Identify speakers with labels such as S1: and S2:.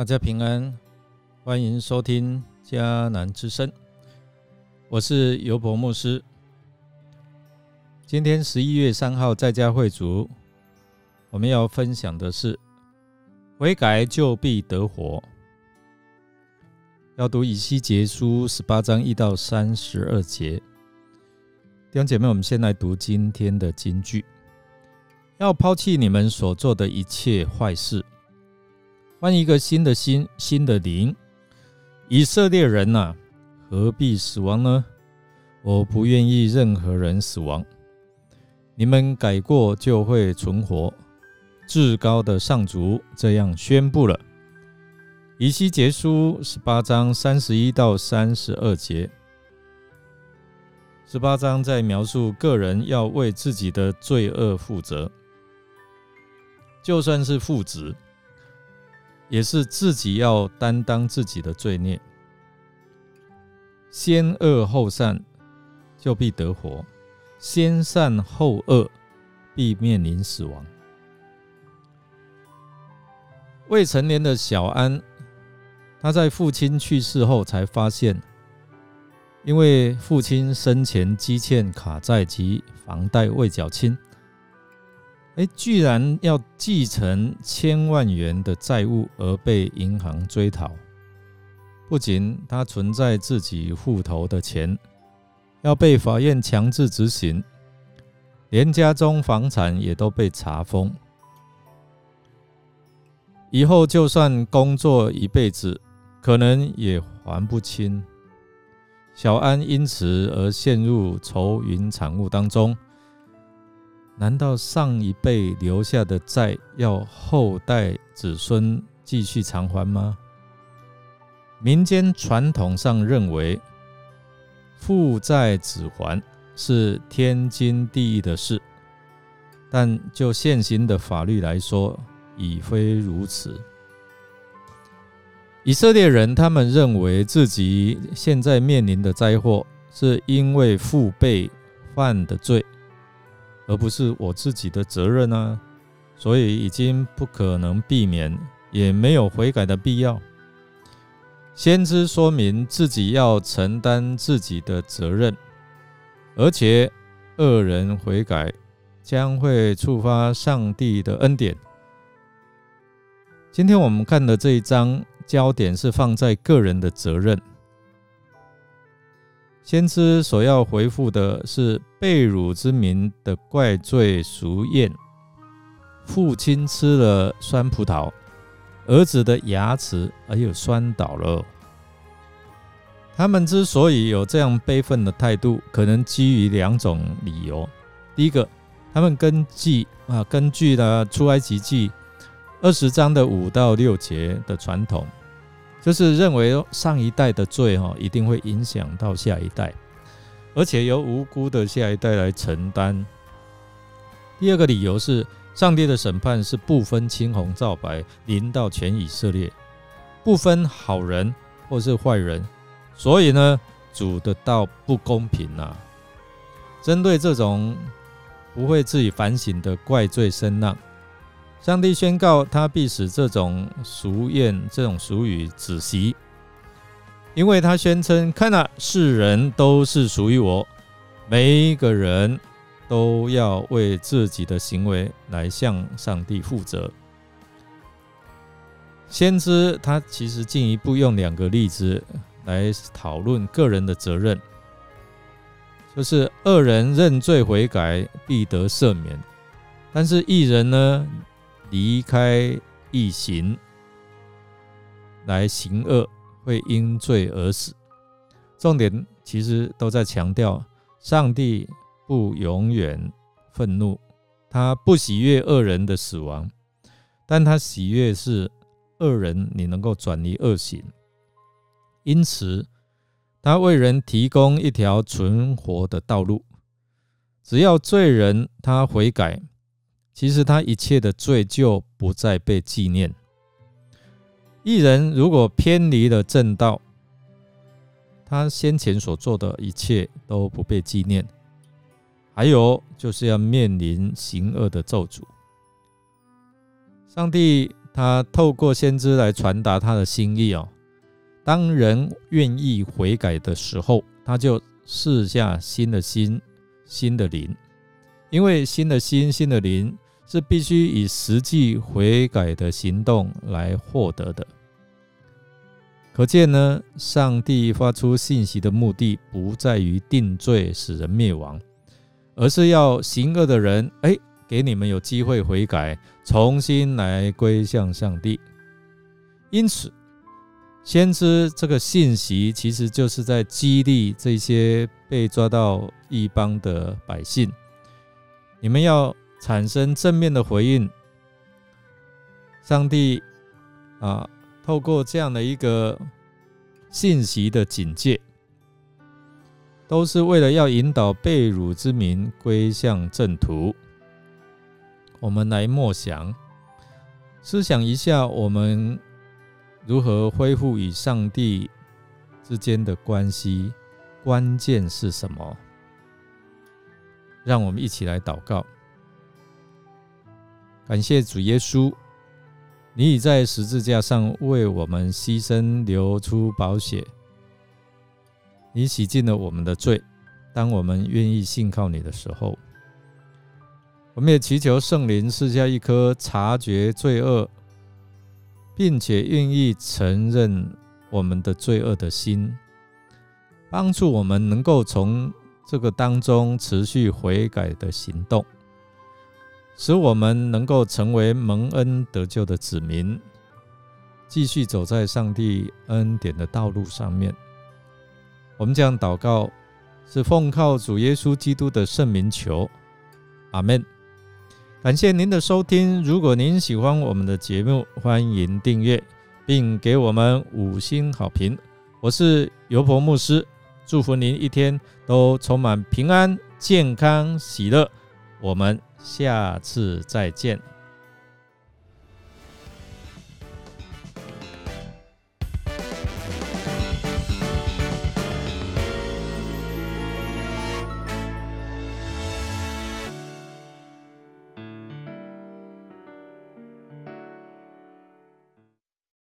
S1: 大家平安，欢迎收听迦南之声，我是尤伯牧师。今天十一月三号在家会主，我们要分享的是悔改就必得活。要读以西结书十八章一到三十二节。弟兄姐妹，我们先来读今天的金句：要抛弃你们所做的一切坏事。换一个新的心，新的灵。以色列人呐，何必死亡呢？我不愿意任何人死亡。你们改过就会存活。至高的上主这样宣布了。以西结书十八章三十一到三十二节。十八章在描述个人要为自己的罪恶负责，就算是父子。也是自己要担当自己的罪孽，先恶后善，就必得活；先善后恶，必面临死亡。未成年的小安，他在父亲去世后才发现，因为父亲生前积欠卡债及房贷未缴清。哎，居然要继承千万元的债务而被银行追讨，不仅他存在自己户头的钱要被法院强制执行，连家中房产也都被查封。以后就算工作一辈子，可能也还不清。小安因此而陷入愁云惨雾当中。难道上一辈留下的债要后代子孙继续偿还吗？民间传统上认为，父债子还是天经地义的事，但就现行的法律来说，已非如此。以色列人他们认为自己现在面临的灾祸，是因为父辈犯的罪。而不是我自己的责任啊，所以已经不可能避免，也没有悔改的必要。先知说明自己要承担自己的责任，而且恶人悔改将会触发上帝的恩典。今天我们看的这一章，焦点是放在个人的责任。先知所要回复的是被辱之民的怪罪俗谚。父亲吃了酸葡萄，儿子的牙齿而又酸倒了。他们之所以有这样悲愤的态度，可能基于两种理由。第一个，他们根据啊，根据了出埃及记二十章的五到六节的传统。就是认为上一代的罪哈，一定会影响到下一代，而且由无辜的下一代来承担。第二个理由是，上帝的审判是不分青红皂白，临到全以色列，不分好人或是坏人，所以呢，主的道不公平呐。针对这种不会自己反省的怪罪声浪。上帝宣告，他必使这种俗谚、这种俗语止息，因为他宣称：看啊，世人都是属于我，每一个人都要为自己的行为来向上帝负责。先知他其实进一步用两个例子来讨论个人的责任，就是恶人认罪悔改必得赦免，但是一人呢？离开异行来行恶，会因罪而死。重点其实都在强调，上帝不永远愤怒，他不喜悦恶人的死亡，但他喜悦是恶人你能够转离恶行。因此，他为人提供一条存活的道路，只要罪人他悔改。其实他一切的罪就不再被纪念。一人如果偏离了正道，他先前所做的一切都不被纪念。还有就是要面临行恶的咒诅。上帝他透过先知来传达他的心意哦。当人愿意悔改的时候，他就试下新的心、新的灵，因为新的心、新的灵是必须以实际悔改的行动来获得的。可见呢，上帝发出信息的目的不在于定罪、使人灭亡，而是要行恶的人，哎，给你们有机会悔改，重新来归向上帝。因此。先知这个信息，其实就是在激励这些被抓到异邦的百姓，你们要产生正面的回应。上帝啊，透过这样的一个信息的警戒，都是为了要引导被辱之民归向正途。我们来默想、思想一下，我们。如何恢复与上帝之间的关系？关键是什么？让我们一起来祷告。感谢主耶稣，你已在十字架上为我们牺牲，流出宝血，你洗净了我们的罪。当我们愿意信靠你的时候，我们也祈求圣灵赐下一颗察觉罪恶。并且愿意承认我们的罪恶的心，帮助我们能够从这个当中持续悔改的行动，使我们能够成为蒙恩得救的子民，继续走在上帝恩典的道路上面。我们这样祷告，是奉靠主耶稣基督的圣名求，阿门。感谢您的收听。如果您喜欢我们的节目，欢迎订阅并给我们五星好评。我是尤婆牧师，祝福您一天都充满平安、健康、喜乐。我们下次再见。